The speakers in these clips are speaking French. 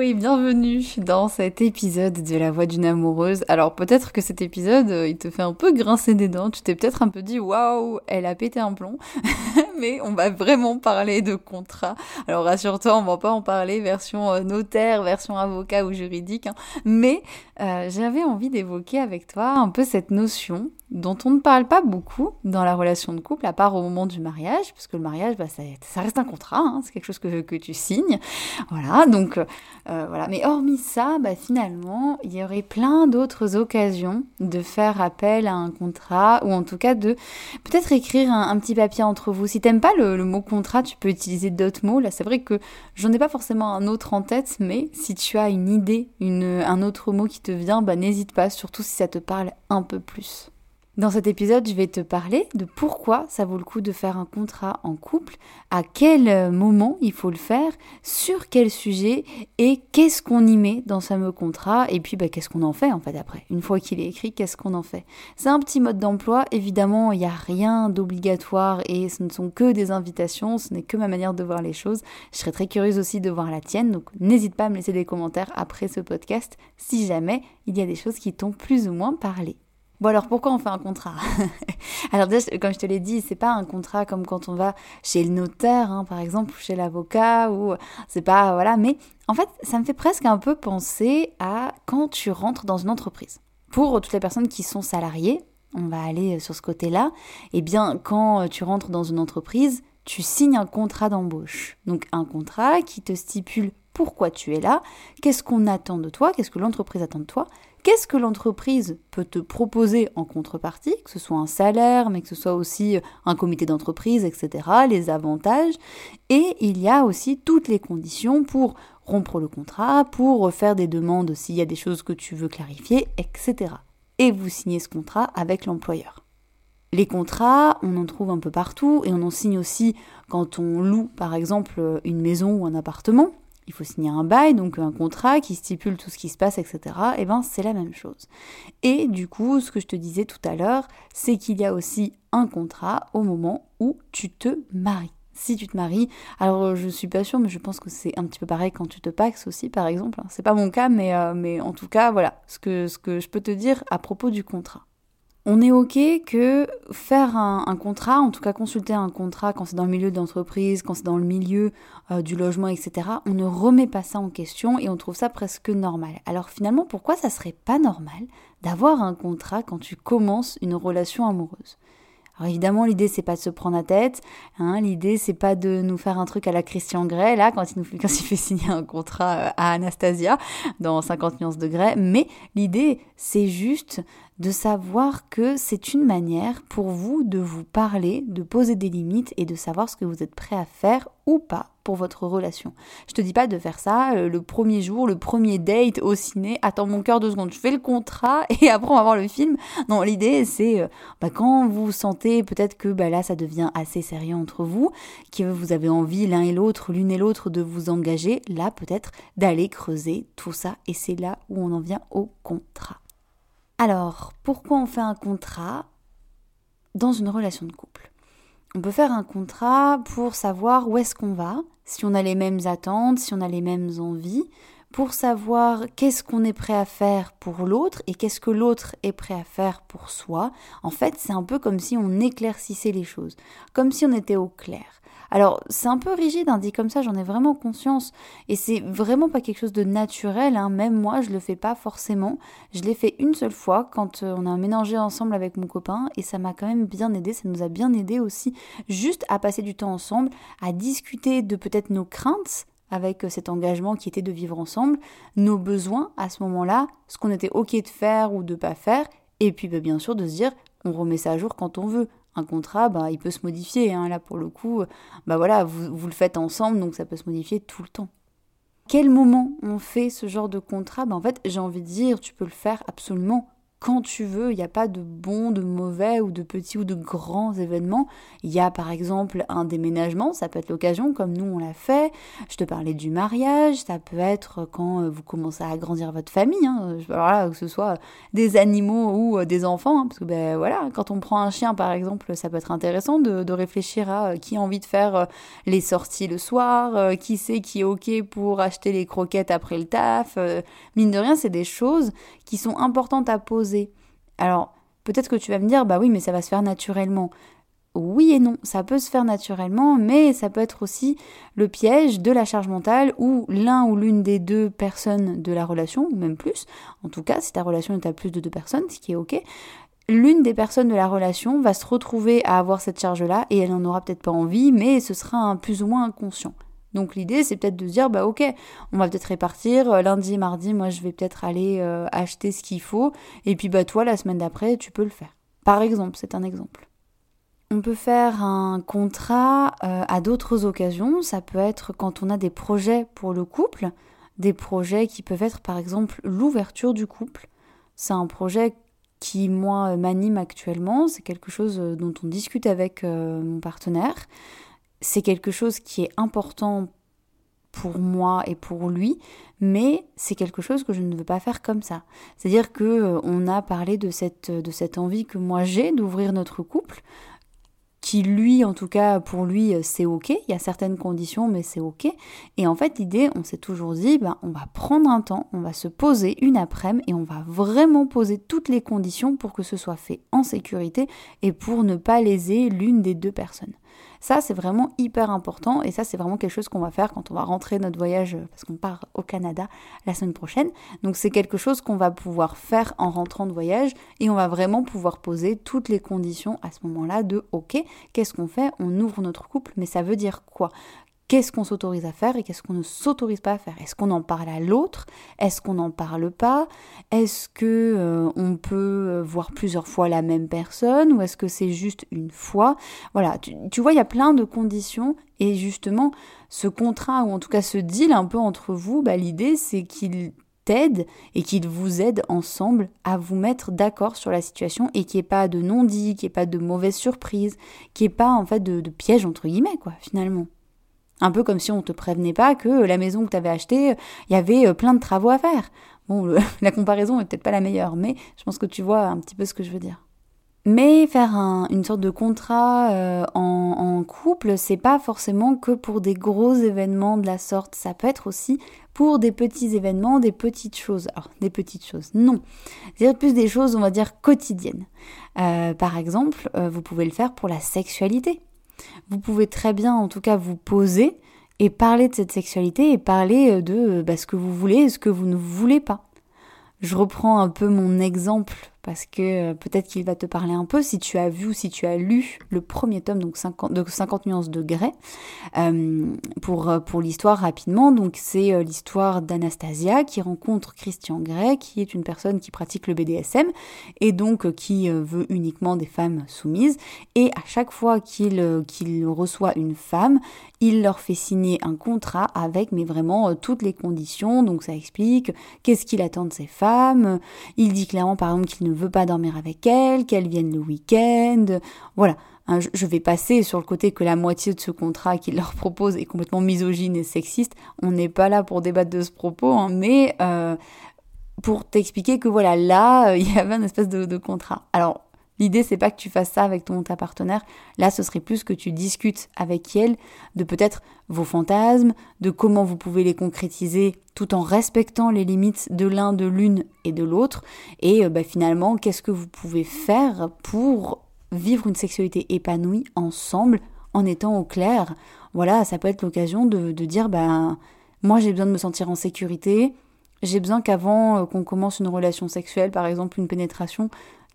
et bienvenue dans cet épisode de La Voix d'une amoureuse. Alors peut-être que cet épisode, euh, il te fait un peu grincer des dents, tu t'es peut-être un peu dit waouh, elle a pété un plomb, mais on va vraiment parler de contrat. Alors rassure-toi, on va pas en parler version euh, notaire, version avocat ou juridique, hein. mais euh, j'avais envie d'évoquer avec toi un peu cette notion dont on ne parle pas beaucoup dans la relation de couple, à part au moment du mariage, parce que le mariage, bah, ça, reste un contrat, hein, c'est quelque chose que tu signes. Voilà, donc euh. Mais hormis ça, bah, finalement, il y aurait plein d'autres occasions de faire appel à un contrat, ou en tout cas de peut-être écrire un, petit papier entre vous. Si t'aimes pas le, le, mot contrat, tu peux utiliser d'autres mots. Là, c'est vrai que j'en ai pas forcément un autre en tête, mais si tu as une idée, une, un autre mot qui te vient, bah, n'hésite pas, surtout si ça te parle un peu plus. Dans cet épisode, je vais te parler de pourquoi ça vaut le coup de faire un contrat en couple, à quel euh, moment il faut le faire, sur quel sujet et qu'est-ce qu'on y met dans ce fameux contrat et puis bah, qu'est-ce qu'on en fait en fait après. Une fois qu'il est écrit, qu'est-ce qu'on en fait? C'est un petit mode d'emploi, évidemment, il n'y a rien d'obligatoire et ce ne sont que des invitations, ce n'est que ma manière de voir les choses. Je serais très curieuse aussi de voir la tienne, donc n'hésite pas à me laisser des commentaires après ce podcast si jamais il y a des choses qui t'ont plus ou moins parlé. Bon alors pourquoi on fait un contrat? Alors déjà, comme je te l'ai dit, c'est pas un contrat comme quand on va chez le notaire, hein, par exemple, ou chez l'avocat, ou c'est pas voilà. Mais en fait, ça me fait presque un peu penser à quand tu rentres dans une entreprise. Pour toutes les personnes qui sont salariées, on va aller sur ce côté-là. Eh bien, quand tu rentres dans une entreprise, tu signes un contrat d'embauche. Donc un contrat qui te stipule pourquoi tu es là, qu'est-ce qu'on attend de toi, qu'est-ce que l'entreprise attend de toi, Qu'est-ce que l'entreprise peut te proposer en contrepartie, que ce soit un salaire, mais que ce soit aussi euh, un comité d'entreprise, etc., les avantages? Et il y a aussi toutes les conditions pour rompre le contrat, pour faire des demandes s'il y a des choses que tu veux clarifier, etc. Et vous signez ce contrat avec l'employeur. Les contrats, on en trouve un peu partout et on en signe aussi quand on loue par exemple une maison ou un appartement il faut signer un bail, donc un contrat qui stipule tout ce qui se passe, etc. Et eh ben c'est la même chose. Et du coup, ce que je te disais tout à l'heure, c'est qu'il y a aussi un contrat au moment où tu te maries. Si tu te maries, alors je suis pas sûre, mais je pense que c'est un petit peu pareil quand tu te paxes aussi, par exemple. C'est pas mon cas, mais, euh, mais en tout cas, voilà ce que, ce que je peux te dire à propos du contrat on est OK que faire un, contrat, en tout cas consulter un contrat quand c'est dans le milieu d'entreprise, quand c'est dans le milieu euh, du logement, etc., on ne remet pas ça en question et on trouve ça presque normal. Alors finalement, pourquoi ça serait pas normal d'avoir un contrat quand tu commences une relation amoureuse? Alors évidemment, l'idée c'est pas de se prendre la tête. Hein, l'idée c'est pas de nous faire un truc à la Christian Grey là quand il nous quand il fait signer un contrat euh, à Anastasia dans 50 nuances de Grey. Mais l'idée c'est juste de savoir que c'est une manière pour vous de vous parler, de poser des limites et de savoir ce que vous êtes prêt à faire ou pas votre relation. Je te dis pas de faire ça euh, le premier jour, le premier date au ciné, attends mon cœur deux secondes, je fais le contrat et après on va voir le film. Non, l'idée c'est euh, bah, quand vous sentez peut-être que bah, là ça devient assez sérieux entre vous, que vous avez envie l'un et l'autre, l'une et l'autre de vous engager, là peut-être d'aller creuser tout ça et c'est là où on en vient au contrat. Alors, pourquoi on fait un contrat dans une relation de couple? On peut faire un contrat pour savoir où est-ce qu'on va, si on a les mêmes attentes, si on a les mêmes envies, pour savoir qu'est-ce qu'on est prêt à faire pour l'autre et qu'est-ce que l'autre est prêt à faire pour soi. En fait, c'est un peu comme si on éclaircissait les choses, comme si on était au clair. Alors, c'est un peu rigide, hein, dit comme ça, j'en ai vraiment conscience. Et c'est vraiment pas quelque chose de naturel, hein. même moi, je le fais pas forcément. Je l'ai fait une seule fois quand euh, on a ménagé ensemble avec mon copain et ça m'a quand même bien aidé, ça nous a bien aidé aussi, juste à passer du temps ensemble, à discuter de peut-être nos craintes avec euh, cet engagement qui était de vivre ensemble, nos besoins à ce moment-là, ce qu'on était ok de faire ou de pas faire, et puis bah, bien sûr de se dire on remet ça à jour quand on veut un contrat, bah, il peut se modifier. Hein. Là, pour le coup, bah voilà, vous, vous, le faites ensemble, donc ça peut se modifier tout le temps. Quel moment on fait ce genre de contrat? Bah, En fait, j'ai envie de dire, tu peux le faire absolument quand tu veux, il n'y a pas de bons, de mauvais ou de petits ou de grands événements. Il y a par exemple un déménagement, ça peut être l'occasion comme nous on l'a fait. Je te parlais du mariage, ça peut être quand euh, vous commencez à agrandir votre famille, hein. voilà, que ce soit des animaux ou euh, des enfants, hein, parce que ben voilà, quand on prend un chien par exemple, ça peut être intéressant de, de réfléchir à euh, qui a envie de faire les sorties le soir, qui sait qui est ok pour acheter les croquettes après le taf. Mine de rien, c'est des choses qui sont importantes à poser. Alors, peut-être que tu vas me dire, bah oui, mais ça va se faire naturellement. Oui et non, ça peut se faire naturellement, mais ça peut être aussi le piège de la charge mentale où l'un ou l'une des deux personnes de la relation, ou même plus, en tout cas si ta relation est à plus de deux personnes, ce qui est ok, l'une des personnes de la relation va se retrouver à avoir cette charge-là et elle n'en aura peut-être pas envie, mais ce sera un plus ou moins inconscient. Donc l'idée, c'est peut-être de dire, bah ok, on va peut-être répartir. Euh, lundi, mardi, moi, je vais peut-être aller euh, acheter ce qu'il faut. Et puis, bah toi, la semaine d'après, tu peux le faire. Par exemple, c'est un exemple. On peut faire un contrat euh, à d'autres occasions. Ça peut être quand on a des projets pour le couple, des projets qui peuvent être par exemple l'ouverture du couple. C'est un projet qui, moi, m'anime actuellement. C'est quelque chose dont on discute avec mon partenaire c'est quelque chose qui est important pour moi et pour lui, mais c'est quelque chose que je ne veux pas faire comme ça. C'est-à-dire que euh, on a parlé de cette de cette envie que moi j'ai d'ouvrir notre couple, qui lui, en tout cas pour lui, euh, c'est ok. Il y a certaines conditions, mais c'est ok. Et en fait, l'idée, on s'est toujours dit, ben, on va prendre un temps, on va se poser une après-midi et on va vraiment poser toutes les conditions pour que ce soit fait en sécurité et pour ne pas léser l'une des deux personnes. Ça, c'est vraiment hyper important et ça, c'est vraiment quelque chose qu'on va faire quand on va rentrer notre voyage euh, parce qu'on part au Canada la semaine prochaine. Donc, c'est quelque chose qu'on va pouvoir faire en rentrant de voyage et on va vraiment pouvoir poser toutes les conditions à ce moment-là de OK, qu'est-ce qu'on fait? On ouvre notre couple, mais ça veut dire quoi? Qu'est-ce qu'on s'autorise à faire et qu'est-ce qu'on ne s'autorise pas à faire? Est-ce qu'on en parle à l'autre? Est-ce qu'on n'en parle pas? Est-ce que euh, on peut euh, voir plusieurs fois la même personne? Ou est-ce que c'est juste une fois? Voilà, tu, vois, il y a plein de conditions et justement, ce contrat ou en tout cas ce deal un peu entre vous, bah, l'idée c'est qu'il t'aide et qu'il vous aide ensemble à vous mettre d'accord sur la situation et qu'il n'y ait pas de non-dit, qu'il n'y ait pas de mauvaise surprise, qu'il n'y ait pas en fait de, de piège entre guillemets quoi finalement. Un peu comme si on te prévenait pas que la maison que tu avais achetée, il y avait euh, plein de travaux à faire. Bon, la comparaison est peut-être pas la meilleure, mais je pense que tu vois un petit peu ce que je veux dire. Mais faire une sorte de contrat euh, en, couple, c'est pas forcément que pour des gros événements de la sorte. Ça peut être aussi pour des petits événements, des petites choses. Alors, des petites choses, non. C'est plus des choses, on va dire, quotidiennes. Euh, par exemple, vous pouvez le faire pour la sexualité vous pouvez très bien en tout cas vous poser et parler de cette sexualité et parler euh, de euh, bah, ce que vous voulez et ce que vous ne voulez pas. Je reprends un peu mon exemple parce que euh, peut-être qu'il va te parler un peu si tu as vu ou si tu as lu le premier tome donc 50, de 50 nuances de Grey euh, pour, euh, pour l'histoire rapidement. Donc c'est l'histoire d'Anastasia qui rencontre Christian Grey qui est une personne qui pratique le BDSM et donc qui veut uniquement des femmes soumises. Et à chaque fois qu'il qu'il reçoit une femme il leur fait signer un contrat avec mais vraiment toutes les conditions. Donc ça explique qu'est-ce qu'il attend de ces femmes. Il dit clairement par exemple qu'il ne veut pas dormir avec elles, qu'elles viennent le week-end. Voilà. Hein, je vais passer sur le côté que la moitié de ce contrat qu'il leur propose est complètement misogyne et sexiste. On n'est pas là pour débattre de ce propos, hein, mais euh, pour t'expliquer que voilà, là, il y avait un espèce de, de contrat. Alors, L'idée, c'est pas que tu fasses ça avec ton ta partenaire. Là, ce serait plus que tu discutes avec elle de peut-être vos fantasmes, de comment vous pouvez les concrétiser tout en respectant les limites de l'un, de l'une et de l'autre. Et euh, bah, finalement, qu'est-ce que vous pouvez faire pour vivre une sexualité épanouie ensemble en étant au clair? Voilà, ça peut être l'occasion de, de dire, ben, moi j'ai besoin de me sentir en sécurité. J'ai besoin qu'avant euh, qu'on commence une relation sexuelle, par exemple une pénétration,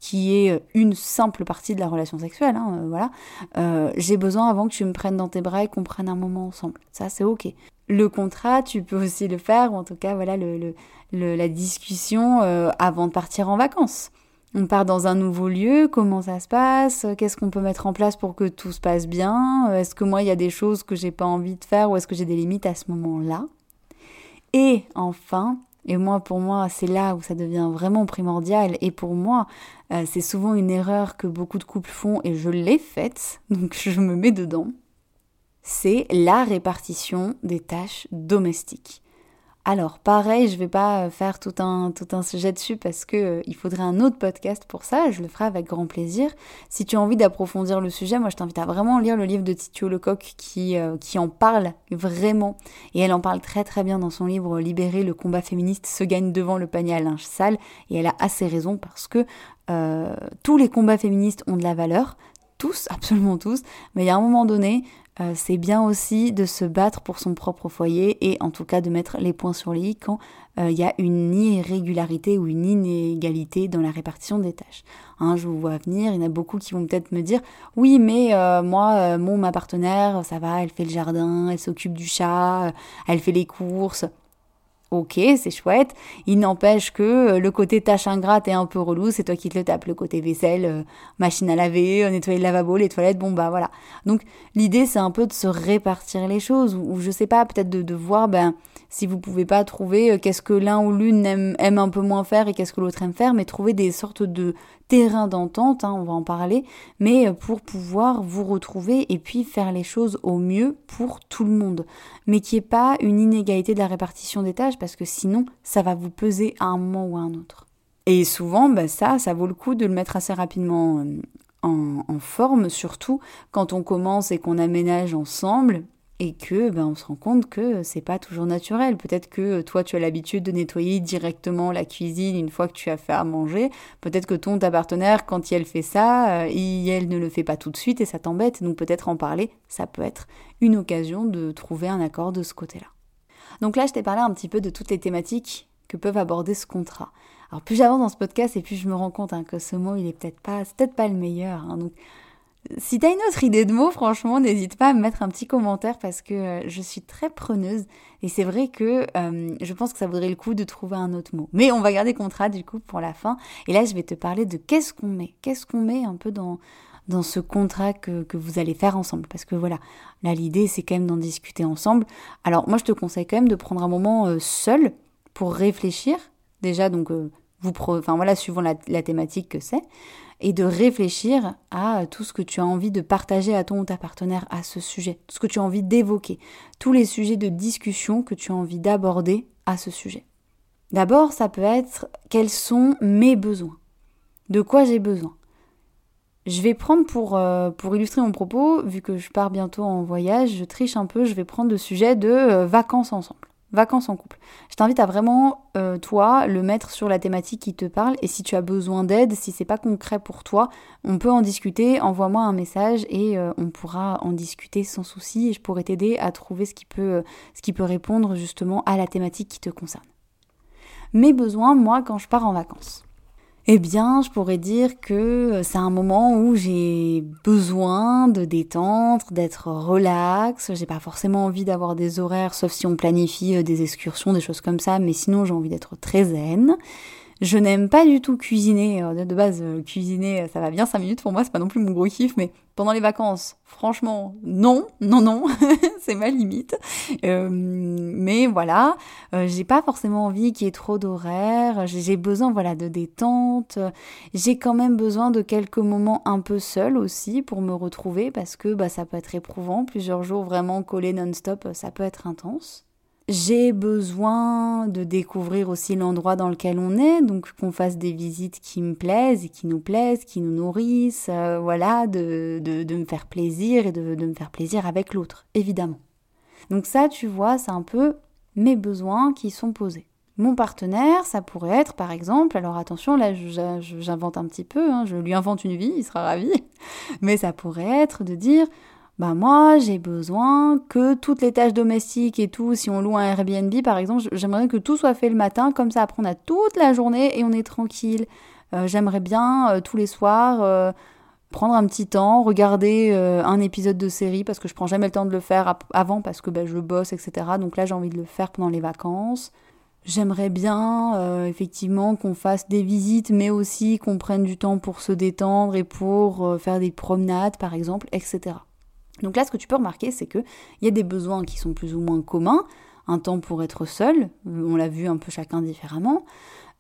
qui est euh, une simple partie de la relation sexuelle, hein, euh, voilà, euh, j'ai besoin avant que tu me prennes dans tes bras et qu'on prenne un moment ensemble. Ça, c'est ok. Le contrat, tu peux aussi le faire, ou en tout cas, voilà, le, la discussion avant de partir en vacances. On part dans un nouveau lieu, comment ça se passe, qu'est-ce qu'on peut mettre en place pour que tout se passe bien, est-ce que moi il y a des choses que j'ai pas envie de faire ou est-ce que j'ai des limites à ce moment-là? Et enfin, et moi, pour moi, c'est là où ça devient vraiment primordial. Et pour moi, euh, c'est souvent une erreur que beaucoup de couples font, et je l'ai faite, donc je me mets dedans. C'est la répartition des tâches domestiques. Alors, pareil, je vais pas faire tout un, tout un sujet dessus parce que euh, il faudrait un autre podcast pour ça. Je le ferai avec grand plaisir. Si tu as envie d'approfondir le sujet, moi, je t'invite à vraiment lire le livre de Titio Lecoq qui, euh, qui en parle vraiment. Et elle en parle très très bien dans son livre Libérer le combat féministe se gagne devant le panier à linge sale. Et elle a assez raison parce que euh, tous les combats féministes ont de la valeur tous, absolument tous, mais il y a un moment donné, euh, c'est bien aussi de se battre pour son propre foyer et en tout cas de mettre les points sur les i quand euh, il y a une irrégularité ou une inégalité dans la répartition des tâches. Hein, je vous vois venir, il y en a beaucoup qui vont peut-être me dire oui mais euh, moi mon ma partenaire ça va, elle fait le jardin, elle s'occupe du chat, elle fait les courses. Ok, c'est chouette. Il n'empêche que euh, le côté tâche ingrate est un peu relou. C'est toi qui te le tapes. Le côté vaisselle, euh, machine à laver, euh, nettoyer le lavabo, les toilettes. Bon, bah voilà. Donc, l'idée, c'est un peu de se répartir les choses. Ou, je sais pas, peut-être de, voir, ben, si vous pouvez pas trouver qu'est-ce que l'un ou l'une aime, aime, un peu moins faire et qu'est-ce que l'autre aime faire, mais trouver des sortes de terrains d'entente, hein, on va en parler, mais euh, pour pouvoir vous retrouver et puis faire les choses au mieux pour tout le monde. Mais qu'il n'y ait pas une inégalité de la répartition des tâches, parce que sinon, ça va vous peser à un moment ou à un autre. Et souvent, bah ça, ça vaut le coup de le mettre assez rapidement euh, en, en forme, surtout quand on commence et qu'on aménage ensemble et que ben, on se rend compte que c'est pas toujours naturel. Peut-être que toi tu as l'habitude de nettoyer directement la cuisine une fois que tu as fait à manger. Peut-être que ton ta partenaire quand elle fait ça, euh, elle ne le fait pas tout de suite et ça t'embête. Donc peut-être en parler, ça peut être une occasion de trouver un accord de ce côté-là. Donc là, je t'ai parlé un petit peu de toutes les thématiques que peuvent aborder ce contrat. Alors plus j'avance dans ce podcast et plus je me rends compte hein, que ce mot il est peut-être pas, peut-être le meilleur. Hein. Si t'as une autre idée de mots, franchement, n'hésite pas à me mettre un petit commentaire parce que euh, je suis très preneuse et c'est vrai que euh, je pense que ça vaudrait le coup de trouver un autre mot. Mais on va garder contrat du coup pour la fin. Et là, je vais te parler de qu'est-ce qu'on met, qu'est-ce qu'on met un peu dans dans ce contrat que, que vous allez faire ensemble? Parce que voilà, là l'idée c'est quand même d'en discuter ensemble. Alors moi je te conseille quand même de prendre un moment euh, seul pour réfléchir. Déjà donc enfin voilà, suivant la, thématique que c'est et de réfléchir à tout ce que tu as envie de partager à ton ou ta partenaire à ce sujet, tout ce que tu as envie d'évoquer, tous les sujets de discussion que tu as envie d'aborder à ce sujet. D'abord, ça peut être quels sont mes besoins, de quoi j'ai besoin? Je vais prendre pour, euh, pour illustrer mon propos, vu que je pars bientôt en voyage, je triche un peu, je vais prendre le sujet de euh, vacances ensemble vacances en couple. Je t'invite à vraiment, euh, toi, le mettre sur la thématique qui te parle. Et si tu as besoin d'aide, si c'est pas concret pour toi, on peut en discuter. Envoie-moi un message et euh, on pourra en discuter sans souci. Et je pourrai t'aider à trouver euh, ce qui peut répondre justement à la thématique qui te concerne. Mes besoins, moi, quand je pars en vacances. Eh bien, je pourrais dire que c'est un moment où j'ai besoin de détente, d'être relax. J'ai pas forcément envie d'avoir des horaires, sauf si on planifie euh, des excursions, des choses comme ça. Mais sinon, j'ai envie d'être très zen. Je n'aime pas du tout cuisiner. Euh, de base, euh, cuisiner, ça va bien 5 minutes pour moi, c'est pas non plus mon gros kiff, mais pendant les vacances, franchement, non, non, non, c'est ma limite. Euh, mais voilà, j'ai pas forcément envie qu'il y ait trop d'horaires, j'ai besoin voilà de détente, j'ai quand même besoin de quelques moments un peu seul aussi pour me retrouver parce que bah, ça peut être éprouvant, plusieurs jours vraiment collés non-stop, ça peut être intense. J'ai besoin de découvrir aussi l'endroit dans lequel on est, donc qu'on fasse des visites qui me plaisent et qui nous plaisent, qui nous nourrissent, euh, voilà, de, de, me faire plaisir et de, de me faire plaisir avec l'autre, évidemment. Donc ça, tu vois, c'est un peu mes besoins qui sont posés. Mon partenaire, ça pourrait être par exemple, alors attention, là j'invente un petit peu, hein, je lui invente une vie, il sera ravi, mais ça pourrait être de dire, bah moi j'ai besoin que toutes les tâches domestiques et tout, si on loue un Airbnb par exemple, j'aimerais que tout soit fait le matin, comme ça après on a toute la journée et on est tranquille. Euh, j'aimerais bien euh, tous les soirs euh, prendre un petit temps, regarder un épisode de série parce que je prends jamais le temps de le faire avant parce que bah, je bosse, etc. Donc là j'ai envie de le faire pendant les vacances. J'aimerais bien effectivement qu'on fasse des visites, mais aussi qu'on prenne du temps pour se détendre et pour faire des promenades par exemple, etc. Donc là, ce que tu peux remarquer, c'est qu'il y a des besoins qui sont plus ou moins communs. Un temps pour être seul, on l'a vu un peu chacun différemment.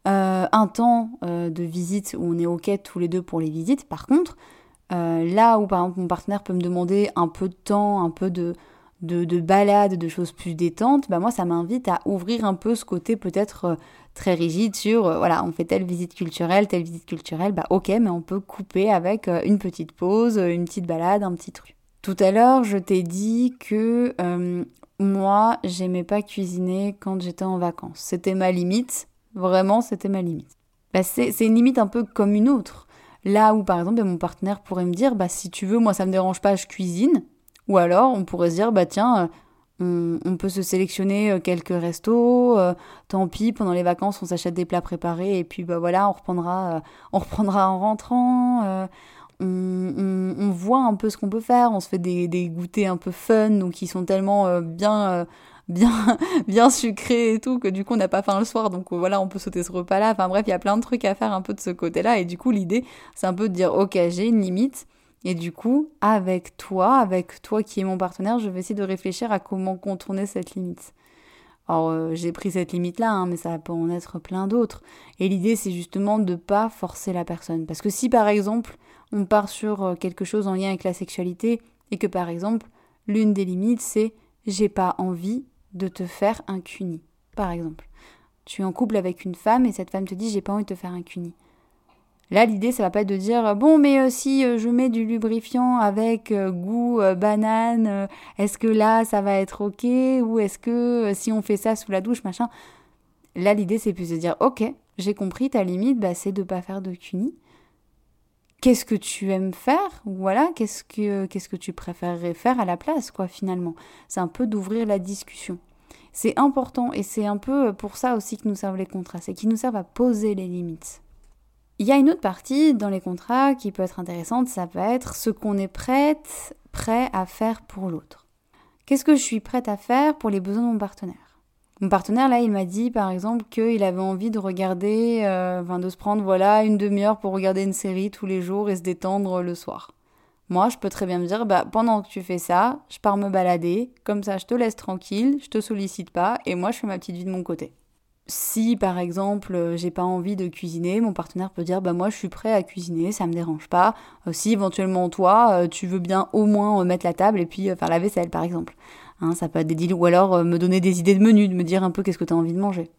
Euh, un temps euh, de visite où on est OK tous les deux pour les visites. Par contre, euh, là où par exemple mon partenaire peut me demander un peu de temps, un peu de, de, balade, de choses plus détentes, bah moi ça m'invite à ouvrir un peu ce côté peut-être très rigide sur, voilà, on fait telle visite culturelle, telle visite culturelle, bah ok, mais on peut couper avec une petite pause, une petite balade, un petit truc. Tout à l'heure, je t'ai dit que euh, moi, j'aimais pas cuisiner quand j'étais en vacances. C'était ma limite. Vraiment, c'était ma limite. Bah, c'est une limite un peu comme une autre. Là où, par exemple, mon partenaire pourrait me dire, bah, si tu veux, moi, ça me dérange pas, je cuisine. Ou alors, on pourrait se dire, bah, tiens, euh, on, peut se sélectionner euh, quelques restos, tant pis, pendant les vacances, on s'achète des plats préparés, et puis, bah, voilà, on reprendra, on reprendra en rentrant on, voit un peu ce qu'on peut faire, on se fait des, goûters un peu fun, donc qui sont tellement euh, bien, euh, bien, bien sucrés et tout, que du coup on n'a pas faim le soir, donc euh, voilà, on peut sauter ce repas-là. Enfin bref, il y a plein de trucs à faire un peu de ce côté-là, et du coup l'idée, c'est un peu de dire, ok, j'ai une limite, et du coup, avec toi, avec toi qui est mon partenaire, je vais essayer de réfléchir à comment contourner cette limite. Alors j'ai pris cette limite-là, hein, mais ça peut en être plein d'autres. Et l'idée, c'est justement de pas forcer la personne. Parce que si par exemple, on part sur euh, quelque chose en lien avec la sexualité et que par exemple, l'une des limites, c'est j'ai pas envie de te faire un cuni. Par exemple, tu es en couple avec une femme et cette femme te dit j'ai pas envie de te faire un cuni. Là, l'idée, ça va pas être de dire bon, mais euh, si euh, je mets du lubrifiant avec goût banane, est-ce que là, ça va être ok Ou est-ce que si on fait ça sous la douche, machin? Là, l'idée, c'est plus de dire ok, j'ai compris, ta limite, bah, c'est de pas faire de cuni qu'est-ce que tu aimes faire Voilà, qu'est-ce que tu préférerais faire à la place, quoi, finalement. C'est un peu d'ouvrir la discussion. C'est important et c'est un peu pour ça aussi que nous servent les contrats, c'est qu'ils nous servent à poser les limites. Il y a une autre partie dans les contrats qui peut être intéressante, ça va être ce qu'on est prêt à faire pour l'autre. Qu'est-ce que je suis prête à faire pour les besoins de mon partenaire? Mon partenaire, là, il m'a dit, par exemple, qu'il avait envie de regarder, euh, de se prendre, voilà, une demi-heure pour regarder une série tous les jours et se détendre le soir. Moi, je peux très bien me dire, bah, pendant que tu fais ça, je pars me balader, comme ça, je te laisse tranquille, je te sollicite pas, et moi, je fais ma petite vie de mon côté. Si, par exemple, j'ai pas envie de cuisiner, mon partenaire peut dire, bah, moi, je suis prêt à cuisiner, ça me dérange pas. Euh, si, éventuellement, toi, euh, tu veux bien au moins mettre la table et puis faire la vaisselle, par exemple. Hein, ça peut être des deals, ou alors euh, me donner des idées de menu, de me dire un peu qu'est-ce que tu as envie de manger.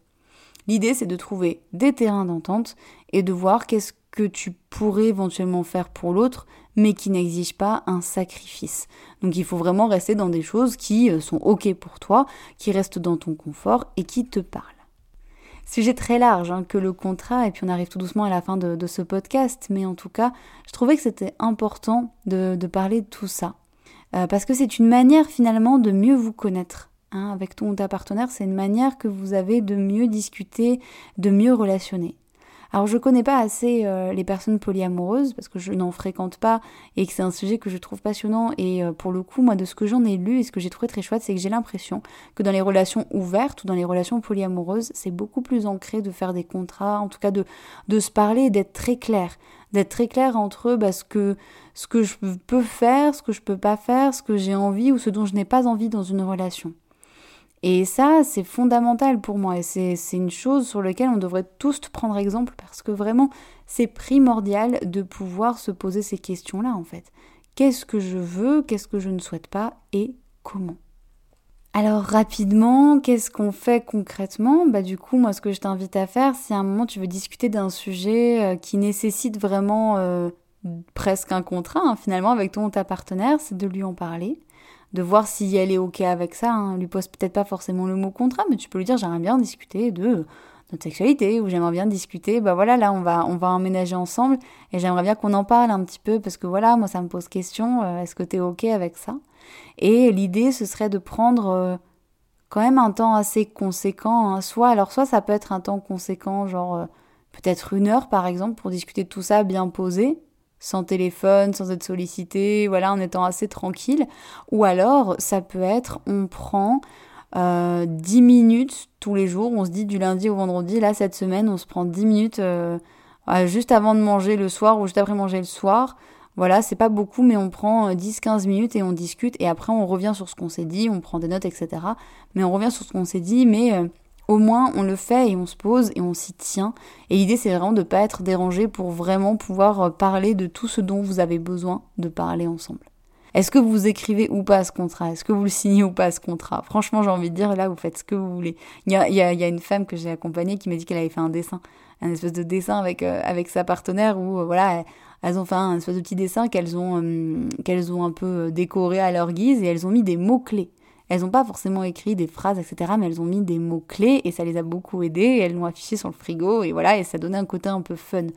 L'idée, c'est de trouver des terrains d'entente et de voir qu'est-ce que tu pourrais éventuellement faire pour l'autre, mais qui n'exige pas un sacrifice. Donc il faut vraiment rester dans des choses qui euh, sont OK pour toi, qui restent dans ton confort et qui te parlent. Sujet très large hein, que le contrat, et puis on arrive tout doucement à la fin de, ce podcast, mais en tout cas, je trouvais que c'était important de parler de tout ça. Euh, parce que c'est une manière finalement de mieux vous connaître. Hein, avec ton ou ta partenaire, c'est une manière que vous avez de mieux discuter, de mieux relationner. Alors je connais pas assez euh, les personnes polyamoureuses parce que je n'en fréquente pas et que c'est un sujet que je trouve passionnant et euh, pour le coup moi de ce que j'en ai lu et ce que j'ai trouvé très chouette c'est que j'ai l'impression que dans les relations ouvertes ou dans les relations polyamoureuses c'est beaucoup plus ancré de faire des contrats, en tout cas de, de se parler et d'être très clair d'être très clair entre eux, bah, ce, que, ce que je peux faire, ce que je peux pas faire, ce que j'ai envie ou ce dont je n'ai pas envie dans une relation. Et ça, c'est fondamental pour moi. Et c'est une chose sur laquelle on devrait tous prendre exemple parce que vraiment, c'est primordial de pouvoir se poser ces questions-là en fait. Qu'est-ce que je veux, qu'est-ce que je ne souhaite pas et comment? Alors rapidement, qu'est-ce qu'on fait concrètement? Bah du coup, moi ce que je t'invite à faire, si à un moment tu veux discuter d'un sujet euh, qui nécessite vraiment euh, presque un contrat hein, finalement avec ton ou ta partenaire, c'est de lui en parler de voir si elle est ok avec ça. Hein. Lui pose peut-être pas forcément le mot contrat, mais tu peux lui dire j'aimerais bien discuter de notre sexualité ou j'aimerais bien discuter. Bah voilà, là on va on va emménager ensemble et j'aimerais bien qu'on en parle un petit peu parce que voilà, moi ça me pose question. Euh, est-ce que tu es ok avec ça? Et l'idée ce serait de prendre euh, quand même un temps assez conséquent. Hein. Soit alors soit ça peut être un temps conséquent, genre euh, peut-être une heure par exemple pour discuter de tout ça bien posé sans téléphone, sans être sollicité, voilà, en étant assez tranquille. Ou alors, ça peut être, on prend euh, 10 minutes tous les jours, on se dit du lundi au vendredi, là, cette semaine, on se prend 10 minutes euh, euh, juste avant de manger le soir ou juste après manger le soir. Voilà, c'est pas beaucoup, mais on prend 10-15 euh, minutes et on discute, et après on revient sur ce qu'on s'est dit, on prend des notes, etc. Mais on revient sur ce qu'on s'est dit, mais au moins on le fait et on se pose et on s'y tient. Et l'idée c'est vraiment de ne pas être dérangé pour vraiment pouvoir euh, parler de tout ce dont vous avez besoin de parler ensemble. Est-ce que vous écrivez ou pas ce contrat? Est-ce que vous le signez ou pas ce contrat? Franchement, j'ai envie de dire, là, vous faites ce que vous voulez. Il y a, une femme que j'ai accompagnée qui m'a dit qu'elle avait fait un dessin, un espèce de dessin avec, euh, avec sa partenaire où, euh, voilà, elles ont fait un espèce de petit dessin qu'elles ont, qu'elles ont un peu décoré à leur guise et elles ont mis des mots-clés. Elles n'ont pas forcément écrit des phrases, etc., mais elles ont mis des mots-clés et ça les a beaucoup aidées. Elles l'ont affiché sur le frigo et voilà, et ça donnait un côté un peu fun.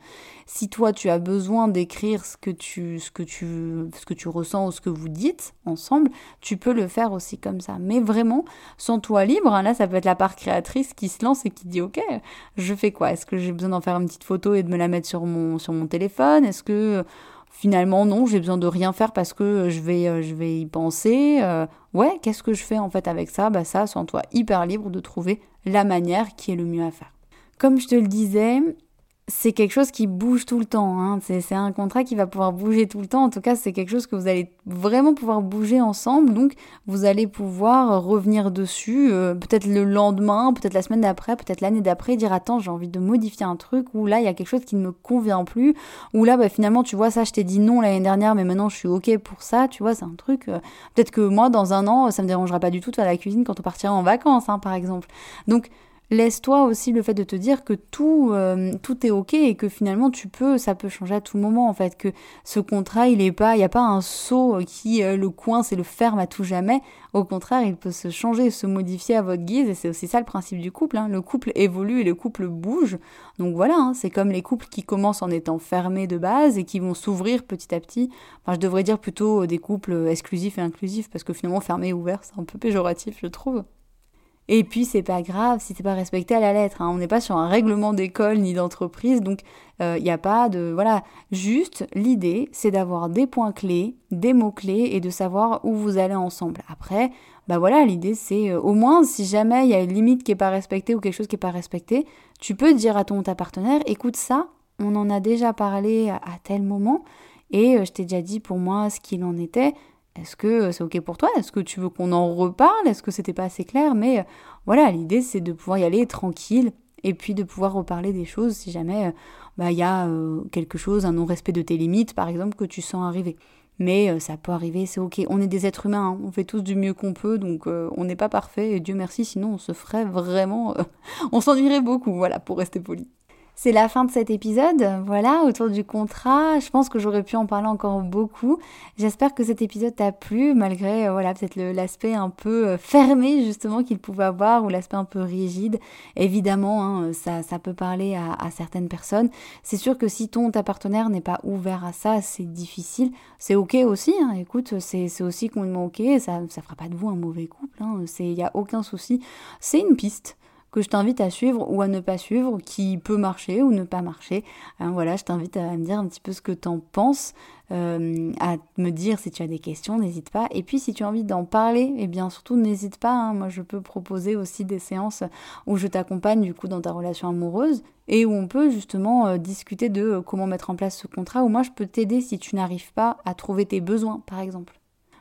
Si toi, tu as besoin d'écrire ce que tu, ce que tu, ce que tu ressens ou ce que vous dites ensemble, tu peux le faire aussi comme ça. Mais vraiment, sans toi libre, hein, là, ça peut être la part créatrice qui se lance et qui dit, OK, je fais quoi? Est-ce que j'ai besoin d'en faire une petite photo et de me la mettre sur mon, sur mon téléphone? Est-ce que finalement non, j'ai besoin de rien faire parce que je vais, euh, je vais y penser. Euh, ouais, qu'est-ce que je fais en fait avec ça? Bah ça, sens-toi hyper libre de trouver la manière qui est le mieux à faire. Comme je te le disais, c'est quelque chose qui bouge tout le temps. Hein. C'est un contrat qui va pouvoir bouger tout le temps. En tout cas, c'est quelque chose que vous allez vraiment pouvoir bouger ensemble. Donc, vous allez pouvoir revenir dessus, euh, peut-être le lendemain, peut-être la semaine d'après, peut-être l'année d'après, dire attends, j'ai envie de modifier un truc, ou là, il y a quelque chose qui ne me convient plus, ou là, bah, finalement, tu vois, ça, je t'ai dit non l'année dernière, mais maintenant, je suis OK pour ça. Tu vois, c'est un truc. Euh, peut-être que moi, dans un an, ça me dérangera pas du tout de faire la cuisine quand on partira en vacances, hein, par exemple. Donc, laisse-toi aussi le fait de te dire que tout, euh, tout est ok et que finalement tu peux, ça peut changer à tout moment en fait, que ce contrat il est pas, il n'y a pas un saut qui euh, le coince et le ferme à tout jamais. Au contraire, il peut se changer, se modifier à votre guise et c'est aussi ça le principe du couple. Hein. Le couple évolue et le couple bouge. Donc voilà, hein, c'est comme les couples qui commencent en étant fermés de base et qui vont s'ouvrir petit à petit. Enfin, je devrais dire plutôt des couples exclusifs et inclusifs parce que finalement fermé et ouvert c'est un peu péjoratif je trouve. Et puis c'est pas grave si c'est pas respecté à la lettre. Hein. On n'est pas sur un règlement d'école ni d'entreprise, donc il euh, n'y a pas de voilà. Juste l'idée, c'est d'avoir des points clés, des mots clés et de savoir où vous allez ensemble. Après, bah voilà, l'idée c'est euh, au moins si jamais il y a une limite qui est pas respectée ou quelque chose qui est pas respecté, tu peux dire à ton ta partenaire, écoute ça, on en a déjà parlé à, à tel moment et euh, je t'ai déjà dit pour moi ce qu'il en était. Est-ce que c'est ok pour toi? Est-ce que tu veux qu'on en reparle? Est-ce que c'était pas assez clair? Mais euh, voilà, l'idée c'est de pouvoir y aller tranquille et puis de pouvoir reparler des choses si jamais euh, bah, il y a euh, quelque chose, un non-respect de tes limites par exemple que tu sens arriver. Mais ça peut arriver, c'est ok. On est des êtres humains, hein. on fait tous du mieux qu'on peut, donc on n'est pas parfait, et Dieu merci, sinon on se ferait vraiment... on s'ennuierait beaucoup, voilà, pour rester poli. C'est la fin de cet épisode. Voilà, autour du contrat. Je pense que j'aurais pu en parler encore beaucoup. J'espère que cet épisode t'a plu, malgré, euh, voilà, peut-être l'aspect un peu euh, fermé, justement, qu'il pouvait avoir, ou l'aspect un peu rigide. Évidemment, hein, ça, ça peut parler à, certaines personnes. C'est sûr que si ton, ta partenaire n'est pas ouvert à ça, c'est difficile. C'est ok aussi, hein. écoute, c'est aussi complètement ok. Ça, ça fera pas de vous un mauvais couple. Il hein. n'y a aucun souci. C'est une piste que je t'invite à suivre ou à ne pas suivre, qui peut marcher ou ne pas marcher. Hein, voilà, je t'invite à me dire un petit peu ce que t'en penses, euh, à me dire si tu as des questions, n'hésite pas. Et puis si tu as envie d'en parler, eh bien surtout n'hésite pas. Hein. Moi je peux proposer aussi des séances où je t'accompagne du coup dans ta relation amoureuse et où on peut justement euh, discuter de euh, comment mettre en place ce contrat, où moi je peux t'aider si tu n'arrives pas à trouver tes besoins par exemple.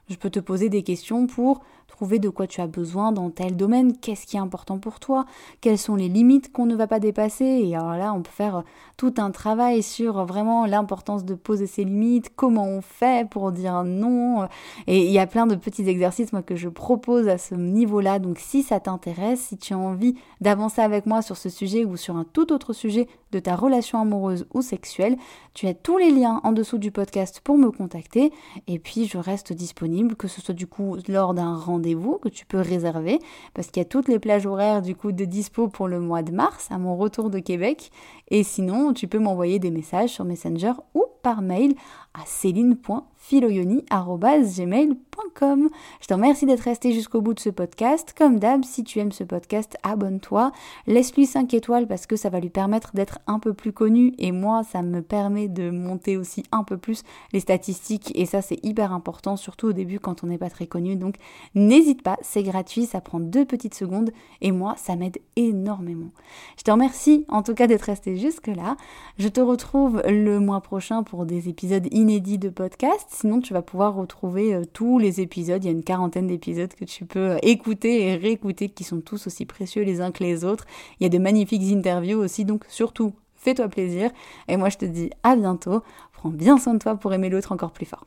Je peux te poser des questions pour trouver de quoi tu as besoin dans tel domaine, qu'est-ce qui est important pour toi, quelles sont les limites qu'on ne va pas dépasser? Et alors là, on peut faire tout un travail sur vraiment l'importance de poser ses limites, comment on fait pour dire non. Et il y a plein de petits exercices moi, que je propose à ce niveau-là. Donc si ça t'intéresse, si tu as envie d'avancer avec moi sur ce sujet ou sur un tout autre sujet de ta relation amoureuse ou sexuelle, tu as tous les liens en dessous du podcast pour me contacter. Et puis je reste disponible, que ce soit du coup lors d'un rendez-vous que tu peux réserver parce qu'il y a toutes les plages horaires du coup de dispo pour le mois de mars à mon retour de Québec. Et sinon, tu peux m'envoyer des messages sur Messenger ou par mail à céline.filoyoni.gmail.com. Je te remercie d'être resté jusqu'au bout de ce podcast. Comme d'hab, si tu aimes ce podcast, abonne-toi. Laisse-lui 5 étoiles parce que ça va lui permettre d'être un peu plus connu et moi, ça me permet de monter aussi un peu plus les statistiques et ça, c'est hyper important, surtout au début quand on n'est pas très connu. Donc, n'hésite pas, c'est gratuit, ça prend deux petites secondes et moi, ça m'aide énormément. Je te remercie en tout cas d'être resté jusque-là. Je te retrouve le mois prochain pour des épisodes inédits de podcast. Sinon, tu vas pouvoir retrouver euh, tous les épisodes. Il y a une quarantaine d'épisodes que tu peux euh, écouter et réécouter qui sont tous aussi précieux les uns que les autres. Il y a de magnifiques interviews aussi, donc surtout, fais-toi plaisir. Et moi, je te dis à bientôt. Prends bien soin de toi pour aimer l'autre encore plus fort.